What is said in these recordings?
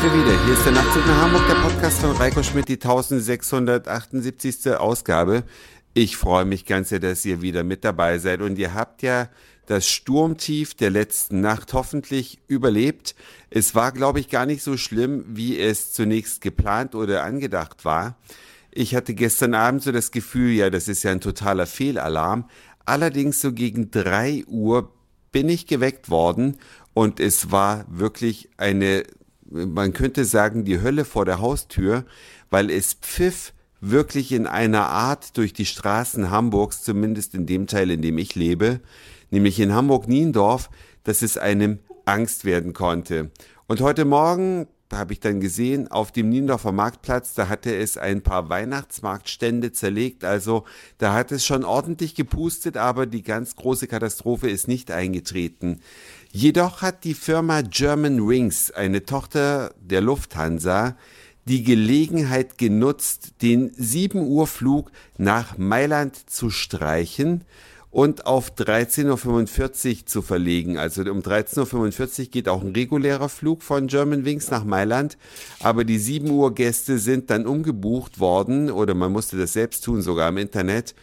sind wir wieder. Hier ist der Nachtzug nach Hamburg, der Podcast von Reiko Schmidt, die 1678. Ausgabe. Ich freue mich ganz sehr, dass ihr wieder mit dabei seid und ihr habt ja das Sturmtief der letzten Nacht hoffentlich überlebt. Es war, glaube ich, gar nicht so schlimm, wie es zunächst geplant oder angedacht war. Ich hatte gestern Abend so das Gefühl, ja, das ist ja ein totaler Fehlalarm. Allerdings so gegen drei Uhr bin ich geweckt worden und es war wirklich eine, man könnte sagen, die Hölle vor der Haustür, weil es pfiff wirklich in einer Art durch die Straßen Hamburgs, zumindest in dem Teil, in dem ich lebe, nämlich in Hamburg-Niendorf, dass es einem Angst werden konnte. Und heute Morgen habe ich dann gesehen, auf dem Niendorfer Marktplatz, da hatte es ein paar Weihnachtsmarktstände zerlegt, also da hat es schon ordentlich gepustet, aber die ganz große Katastrophe ist nicht eingetreten. Jedoch hat die Firma German Wings, eine Tochter der Lufthansa, die Gelegenheit genutzt, den 7 Uhr Flug nach Mailand zu streichen und auf 13.45 Uhr zu verlegen. Also um 13.45 Uhr geht auch ein regulärer Flug von German Wings nach Mailand, aber die 7 Uhr Gäste sind dann umgebucht worden oder man musste das selbst tun, sogar im Internet.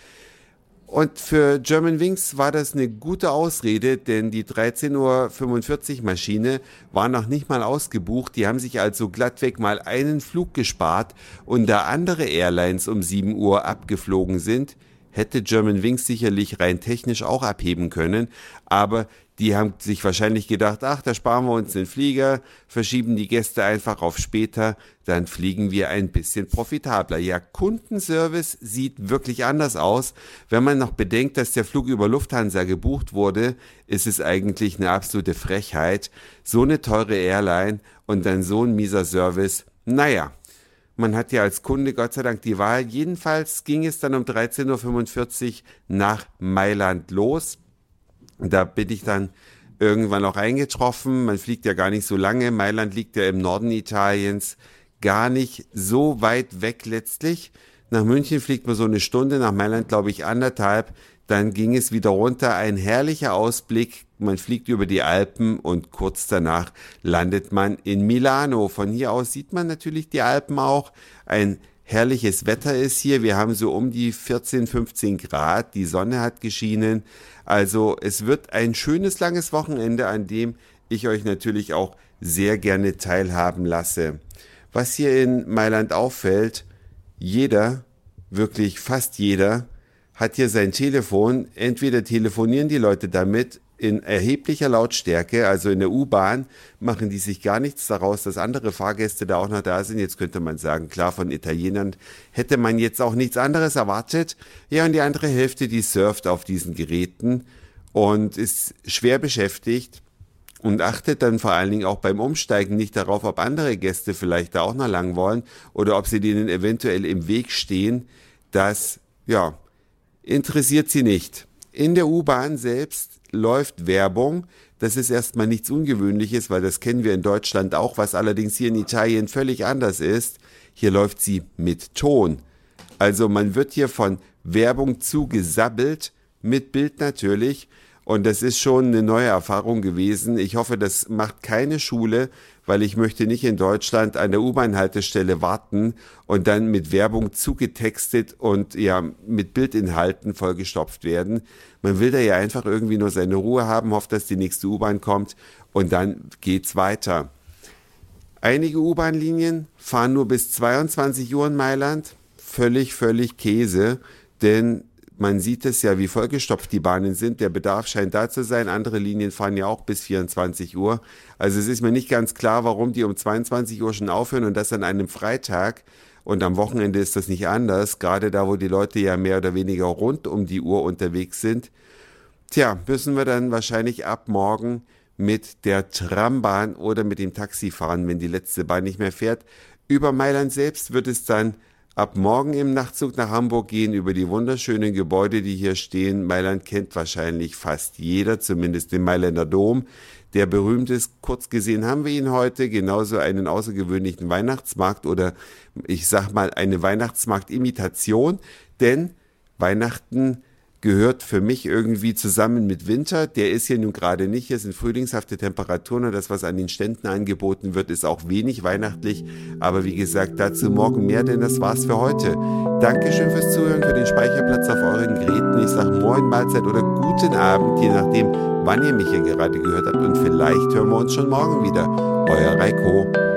Und für German Wings war das eine gute Ausrede, denn die 13.45 Uhr Maschine war noch nicht mal ausgebucht. Die haben sich also glattweg mal einen Flug gespart und da andere Airlines um 7 Uhr abgeflogen sind, hätte German Wings sicherlich rein technisch auch abheben können, aber die haben sich wahrscheinlich gedacht, ach, da sparen wir uns den Flieger, verschieben die Gäste einfach auf später, dann fliegen wir ein bisschen profitabler. Ja, Kundenservice sieht wirklich anders aus. Wenn man noch bedenkt, dass der Flug über Lufthansa gebucht wurde, ist es eigentlich eine absolute Frechheit. So eine teure Airline und dann so ein mieser Service. Naja, man hat ja als Kunde Gott sei Dank die Wahl. Jedenfalls ging es dann um 13.45 Uhr nach Mailand los. Da bin ich dann irgendwann auch eingetroffen. Man fliegt ja gar nicht so lange. Mailand liegt ja im Norden Italiens, gar nicht so weit weg letztlich. Nach München fliegt man so eine Stunde, nach Mailand glaube ich anderthalb. Dann ging es wieder runter, ein herrlicher Ausblick. Man fliegt über die Alpen und kurz danach landet man in Milano. Von hier aus sieht man natürlich die Alpen auch. Ein herrliches Wetter ist hier. Wir haben so um die 14, 15 Grad. Die Sonne hat geschienen. Also es wird ein schönes langes Wochenende, an dem ich euch natürlich auch sehr gerne teilhaben lasse. Was hier in Mailand auffällt, jeder, wirklich fast jeder, hat hier sein Telefon. Entweder telefonieren die Leute damit in erheblicher Lautstärke, also in der U-Bahn, machen die sich gar nichts daraus, dass andere Fahrgäste da auch noch da sind. Jetzt könnte man sagen, klar, von Italienern hätte man jetzt auch nichts anderes erwartet. Ja, und die andere Hälfte, die surft auf diesen Geräten und ist schwer beschäftigt und achtet dann vor allen Dingen auch beim Umsteigen nicht darauf, ob andere Gäste vielleicht da auch noch lang wollen oder ob sie denen eventuell im Weg stehen. Das, ja, interessiert sie nicht. In der U-Bahn selbst läuft Werbung. Das ist erstmal nichts Ungewöhnliches, weil das kennen wir in Deutschland auch, was allerdings hier in Italien völlig anders ist. Hier läuft sie mit Ton. Also man wird hier von Werbung zugesabbelt, mit Bild natürlich. Und das ist schon eine neue Erfahrung gewesen. Ich hoffe, das macht keine Schule, weil ich möchte nicht in Deutschland an der U-Bahn-Haltestelle warten und dann mit Werbung zugetextet und ja mit Bildinhalten vollgestopft werden. Man will da ja einfach irgendwie nur seine Ruhe haben, hofft, dass die nächste U-Bahn kommt und dann geht's weiter. Einige U-Bahn-Linien fahren nur bis 22 Uhr in Mailand. Völlig, völlig Käse, denn man sieht es ja, wie vollgestopft die Bahnen sind. Der Bedarf scheint da zu sein. Andere Linien fahren ja auch bis 24 Uhr. Also es ist mir nicht ganz klar, warum die um 22 Uhr schon aufhören und das an einem Freitag. Und am Wochenende ist das nicht anders, gerade da, wo die Leute ja mehr oder weniger rund um die Uhr unterwegs sind. Tja, müssen wir dann wahrscheinlich ab morgen mit der Trambahn oder mit dem Taxi fahren, wenn die letzte Bahn nicht mehr fährt. Über Mailand selbst wird es dann ab morgen im Nachtzug nach Hamburg gehen über die wunderschönen Gebäude, die hier stehen. Mailand kennt wahrscheinlich fast jeder, zumindest den Mailänder Dom. Der berühmt ist, kurz gesehen haben wir ihn heute, genauso einen außergewöhnlichen Weihnachtsmarkt oder ich sag mal eine Weihnachtsmarktimitation, denn Weihnachten gehört für mich irgendwie zusammen mit Winter. Der ist hier nun gerade nicht. Hier sind frühlingshafte Temperaturen und das, was an den Ständen angeboten wird, ist auch wenig weihnachtlich. Aber wie gesagt, dazu morgen mehr, denn das war's für heute. Dankeschön fürs Zuhören, für den Speicherplatz auf euren Geräten. Ich sage Moin, Mahlzeit oder guten Abend, je nachdem, wann ihr mich hier gerade gehört habt. Und vielleicht hören wir uns schon morgen wieder. Euer Reiko.